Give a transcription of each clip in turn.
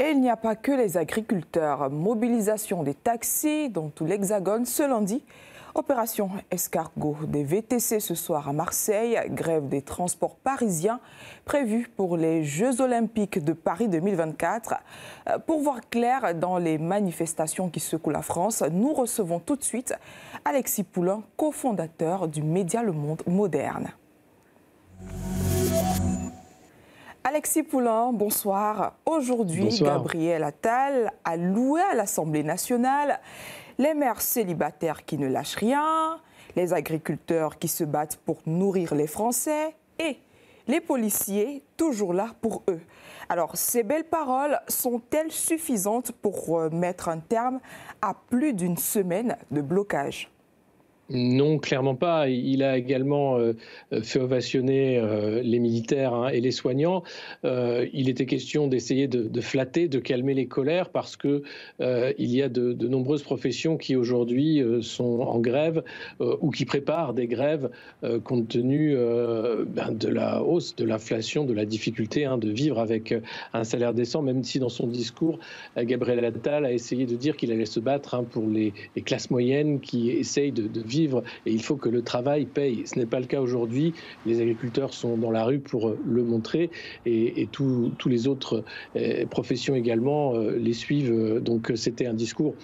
Et il n'y a pas que les agriculteurs. Mobilisation des taxis dans tout l'Hexagone ce lundi. Opération escargot des VTC ce soir à Marseille. Grève des transports parisiens prévue pour les Jeux olympiques de Paris 2024. Euh, pour voir clair dans les manifestations qui secouent la France, nous recevons tout de suite Alexis Poulain, cofondateur du média Le Monde Moderne. Alexis Poulain, bonsoir. Aujourd'hui, Gabriel Attal a loué à l'Assemblée nationale les mères célibataires qui ne lâchent rien, les agriculteurs qui se battent pour nourrir les Français et les policiers toujours là pour eux. Alors, ces belles paroles sont-elles suffisantes pour euh, mettre un terme à plus d'une semaine de blocage? Non, clairement pas. Il a également euh, fait ovationner euh, les militaires hein, et les soignants. Euh, il était question d'essayer de, flatter, de calmer les colères parce que il y a de, nombreuses professions qui aujourd'hui sont en grève ou qui préparent des grèves compte tenu ben, de la hausse, de l'inflation, de la difficulté hein, de vivre avec un salaire décent. Même si dans son discours, Gabriel Attal a essayé de dire qu'il allait se battre hein, pour les, classes moyennes qui essayent de vivre et il faut que le travail paye. Ce n'est pas le cas aujourd'hui. Les agriculteurs sont dans la rue pour euh, le montrer et, et tous les autres euh, professions également euh, les suivent. Donc c'était un discours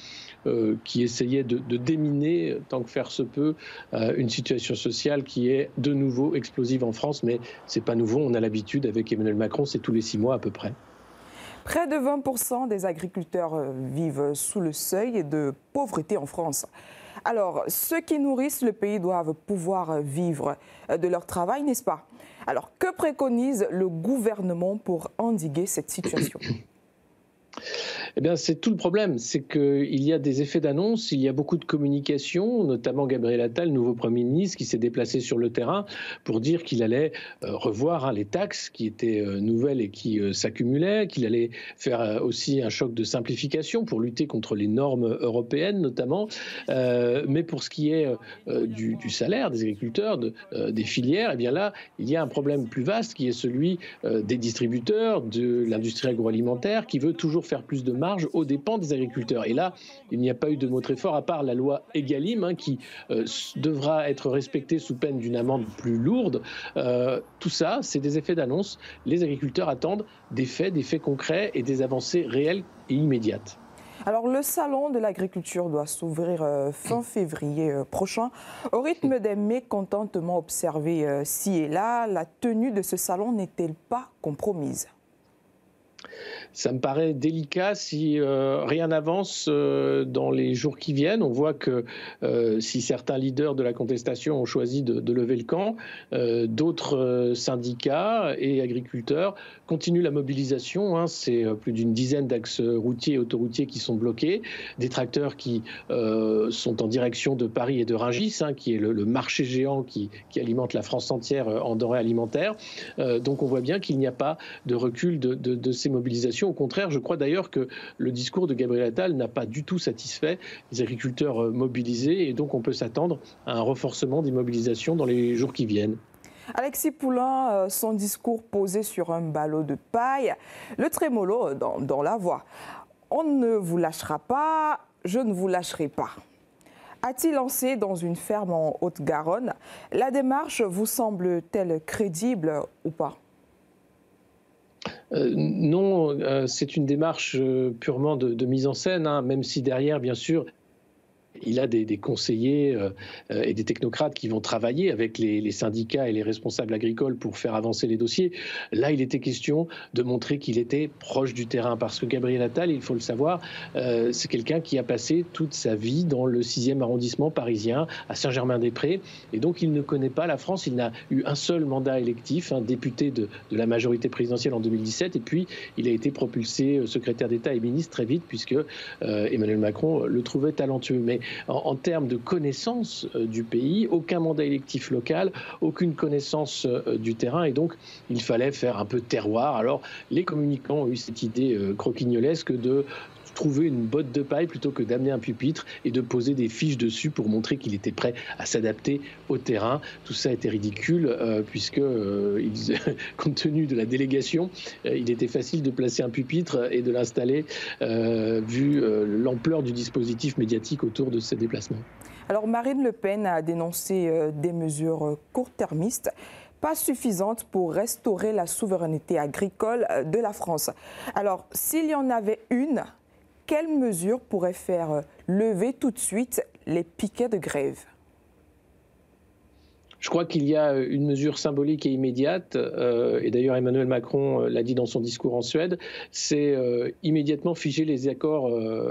qui essayait de, déminer, tant que faire se peut, une situation sociale qui est de nouveau explosive en France. Mais c'est pas nouveau, on a l'habitude avec Emmanuel Macron, c'est tous les six mois à peu près. Près de 20% des agriculteurs vivent sous le seuil de pauvreté en France. Alors, ceux qui nourrissent le pays doivent pouvoir vivre de leur travail, n'est-ce pas? Alors, que préconise le gouvernement pour endiguer cette situation? eh bien, c'est tout le problème, c'est qu'il y a des effets d'annonce, il y a beaucoup de communication, notamment Gabriel Attal, nouveau Premier ministre, qui s'est déplacé sur le terrain pour dire qu'il allait euh, revoir hein, les taxes qui étaient euh, nouvelles et qui euh, s'accumulaient, qu'il allait faire aussi un choc de simplification pour lutter contre les normes européennes, notamment. mais pour ce qui est du, salaire des agriculteurs, de, des filières, eh bien là, il y a un problème plus vaste qui est celui des distributeurs, de l'industrie agroalimentaire, qui veut toujours faire plus de marge aux dépens des agriculteurs. Et là, il n'y a pas eu de mot très fort, à part la loi Egalim, hein, qui euh, devra être respectée sous peine d'une amende plus lourde. Euh, tout ça, c'est des effets d'annonce. Les agriculteurs attendent des faits, des faits concrets et des avancées réelles et immédiates. Alors, le salon de l'agriculture doit s'ouvrir euh, fin février prochain. Au rythme des mécontentements observés ci et là, la tenue de ce salon n'est-elle pas compromise? Ça me paraît délicat si euh, rien n'avance euh, dans les jours qui viennent. On voit que euh, si certains leaders de la contestation ont choisi de, lever le camp, d'autres syndicats et agriculteurs continuent la mobilisation. Hein. C'est plus d'une dizaine d'axes routiers et autoroutiers qui sont bloqués, des tracteurs qui sont en direction de Paris et de Rungis, hein, qui est le, marché géant qui, alimente la France entière en denrées alimentaires. donc on voit bien qu'il n'y a pas de recul de, de ces mobilisations au contraire, je crois d'ailleurs que le discours de Gabriel Attal n'a pas du tout satisfait les agriculteurs euh, mobilisés et donc on peut s'attendre à un renforcement des mobilisations dans les jours qui viennent. Alexis Poulain, euh, son discours posé sur un ballot de paille, le trémolo dans, dans la voix. On ne vous lâchera pas, je ne vous lâcherai pas. A-t-il lancé dans une ferme en Haute-Garonne? La démarche vous semble-t-elle crédible ou pas? euh, non, euh, c'est une démarche euh, purement de, mise en scène, hein, même si derrière, bien sûr, il a des, conseillers euh, euh, et des technocrates qui vont travailler avec les, syndicats et les responsables agricoles pour faire avancer les dossiers. Là, il était question de montrer qu'il était proche du terrain parce que Gabriel Attal, il faut le savoir, euh, c'est quelqu'un qui a passé toute sa vie dans le 6e arrondissement parisien, à Saint-Germain-des-Prés, et donc il ne connaît pas la France. Il n'a eu un seul mandat électif, un député de, la majorité présidentielle en 2017, et puis il a été propulsé secrétaire d'État et ministre très vite puisque Emmanuel Macron le trouvait talentueux. Mais en, termes de connaissance du pays, aucun mandat électif local, aucune connaissance du terrain, et donc il fallait faire un peu terroir. Alors les communicants ont eu cette idée croquignolesque de trouver une botte de paille plutôt que d'amener un pupitre et de poser des fiches dessus pour montrer qu'il était prêt à s'adapter au terrain. Tout ça était ridicule euh, puisque, euh, compte tenu de la délégation, euh, il était facile de placer un pupitre et de l'installer vu l'ampleur du dispositif médiatique autour de ces déplacements. Alors Marine Le Pen a dénoncé des mesures court-termistes pas suffisantes pour restaurer la souveraineté agricole de la France. Alors, s'il y en avait une, quelles mesures pourraient faire lever tout de suite les piquets de grève? Je crois qu'il y a une mesure symbolique et immédiate, euh, et d'ailleurs Emmanuel Macron euh, l'a dit dans son discours en Suède, c'est euh, immédiatement figer les accords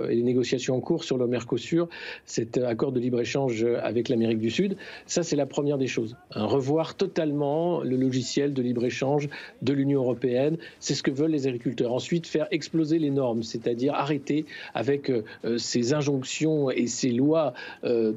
et les négociations en cours sur le Mercosur, cet accord de libre-échange avec l'Amérique du Sud. Ça, c'est la première des choses. revoir totalement le logiciel de libre-échange de l'Union européenne, c'est ce que veulent les agriculteurs. Ensuite, faire exploser les normes, c'est-à-dire arrêter avec ces injonctions et ces lois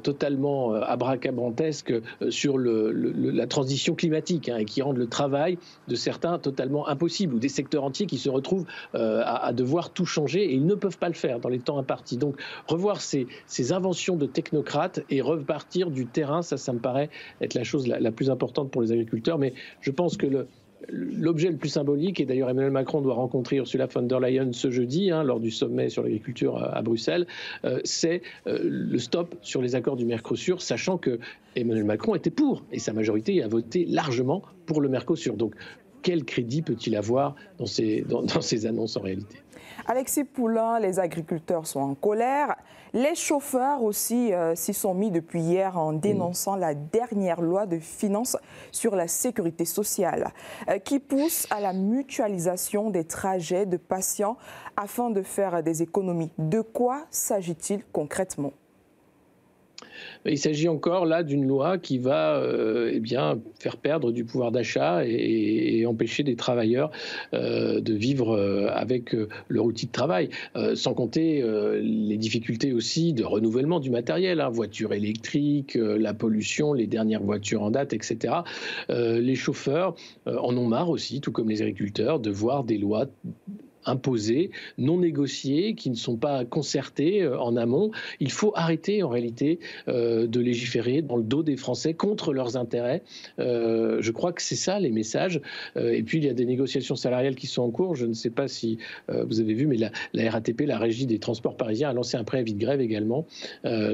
totalement abracabantesques sur le la transition climatique hein, et qui rendent le travail de certains totalement impossible ou des secteurs entiers qui se retrouvent euh, à, devoir tout changer et ils ne peuvent pas le faire dans les temps impartis. Donc revoir ces, inventions de technocrates et repartir du terrain, ça, ça me paraît être la chose la plus importante pour les agriculteurs. Mais je pense que le, L'objet le plus symbolique, et d'ailleurs Emmanuel Macron doit rencontrer Ursula von der Leyen ce jeudi, hein, lors du sommet sur l'agriculture à, Bruxelles, euh, c'est euh, le stop sur les accords du Mercosur, sachant que Emmanuel Macron était pour, et sa majorité a voté largement pour le Mercosur. Donc quel crédit peut-il avoir dans ces, dans, ces annonces en réalité? Alexis Poulain, les agriculteurs sont en colère. Les chauffeurs aussi euh, s'y sont mis depuis hier en dénonçant la dernière loi de finances sur la sécurité sociale euh, qui pousse à la mutualisation des trajets de patients afin de faire des économies. De quoi s'agit-il concrètement? Il s'agit encore là d'une loi qui va euh, eh bien, faire perdre du pouvoir d'achat et, empêcher des travailleurs euh, de vivre euh, avec leur outil de travail, sans compter les difficultés aussi de renouvellement du matériel, hein, voitures électriques, la pollution, les dernières voitures en date, etc. les chauffeurs en ont marre aussi, tout comme les agriculteurs, de voir des lois imposées, non négociées, qui ne sont pas concertées euh, en amont. Il faut arrêter en réalité euh, de légiférer dans le dos des Français contre leurs intérêts. Euh, je crois que c'est ça les messages. et puis il y a des négociations salariales qui sont en cours. Je ne sais pas si vous avez vu, mais la, RATP, la Régie des transports parisiens, a lancé un préavis de grève également.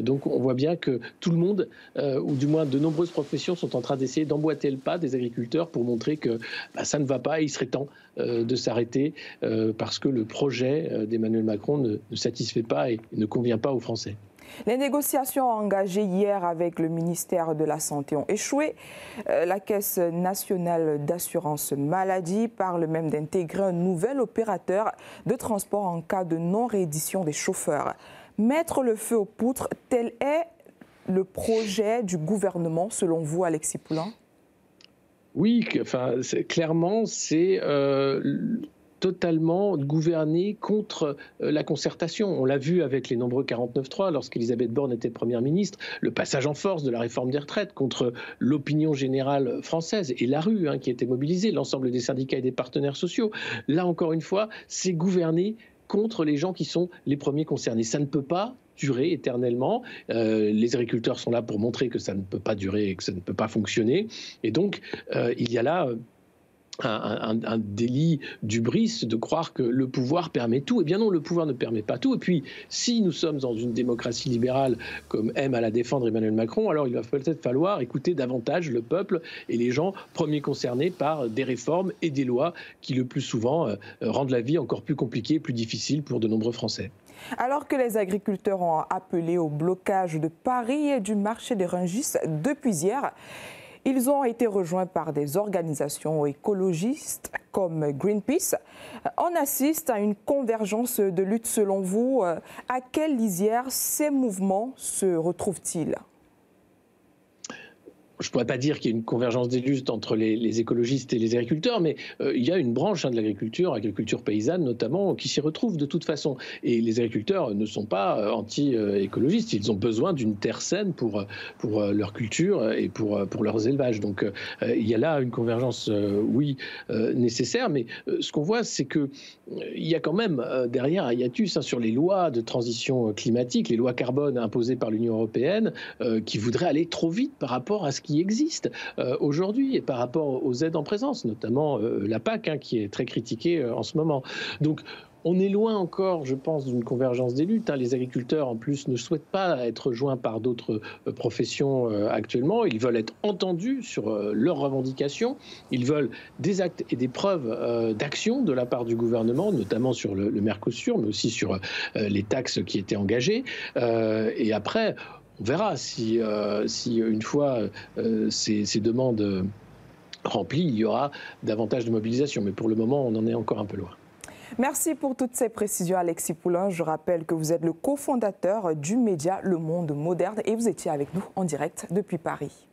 donc on voit bien que tout le monde, ou du moins de nombreuses professions, sont en train d'essayer d'emboîter le pas des agriculteurs pour montrer que bah, ça ne va pas et il serait temps de s'arrêter parce que le projet euh, d'Emmanuel Macron ne, satisfait pas et ne convient pas aux Français. Les négociations engagées hier avec le ministère de la Santé ont échoué. Euh, la Caisse nationale d'assurance maladie parle même d'intégrer un nouvel opérateur de transport en cas de non-réédition des chauffeurs. Mettre le feu aux poutres, tel est le projet du gouvernement selon vous, Alexis Poulain? Oui, enfin, clairement, c'est euh, totalement gouverné contre euh, la concertation. On l'a vu avec les nombreux 49.3 lorsqu'Elisabeth Borne était Première ministre, le passage en force de la réforme des retraites contre l'opinion générale française et la rue hein, qui était mobilisée, l'ensemble des syndicats et des partenaires sociaux. Là encore une fois, c'est gouverner contre les gens qui sont les premiers concernés. Ça ne peut pas durer éternellement. Euh, les agriculteurs sont là pour montrer que ça ne peut pas durer et que ça ne peut pas fonctionner. Et donc, euh, il y a là un, un, délit d'ubris de croire que le pouvoir permet tout. Eh bien non, le pouvoir ne permet pas tout. Et puis, si nous sommes dans une démocratie libérale, comme aime à la défendre Emmanuel Macron, alors il va peut-être falloir écouter davantage le peuple et les gens premiers concernés par des réformes et des lois qui, le plus souvent, euh, rendent la vie encore plus compliquée et plus difficile pour de nombreux Français. Alors que les agriculteurs ont appelé au blocage de Paris et du marché des Rungis depuis hier, ils ont été rejoints par des organisations écologistes comme Greenpeace. On assiste à une convergence de lutte selon vous. À quelle lisière ces mouvements se retrouvent-ils? Je ne pourrais pas dire qu'il y a une convergence des luttes entre les, écologistes et les agriculteurs, mais euh, il y a une branche hein, de l'agriculture, agriculture paysanne notamment, qui s'y retrouve de toute façon. Et les agriculteurs ne sont pas euh, anti-écologistes, ils ont besoin d'une terre saine pour, pour leur culture et pour, pour leurs élevages. Donc il y a là une convergence, oui, nécessaire, mais ce qu'on voit, c'est qu'il y a quand même derrière un hiatus hein, sur les lois de transition climatique, les lois carbone imposées par l'Union européenne, qui voudraient aller trop vite par rapport à ce qui existe euh, aujourd'hui et par rapport aux aides en présence, notamment euh, la PAC, hein, qui est très critiquée euh, en ce moment. Donc, on est loin encore, je pense, d'une convergence des luttes. Hein. Les agriculteurs, en plus, ne souhaitent pas être joints par d'autres professions actuellement. Ils veulent être entendus sur leurs revendications. Ils veulent des actes et des preuves d'action de la part du gouvernement, notamment sur le, Mercosur, mais aussi sur les taxes qui étaient engagées. et après, on verra si, euh, si une fois euh, ces, ces, demandes remplies, il y aura davantage de mobilisation. Mais pour le moment, on en est encore un peu loin. Merci pour toutes ces précisions, Alexis Poulain. Je rappelle que vous êtes le cofondateur du média Le Monde Moderne et vous étiez avec nous en direct depuis Paris.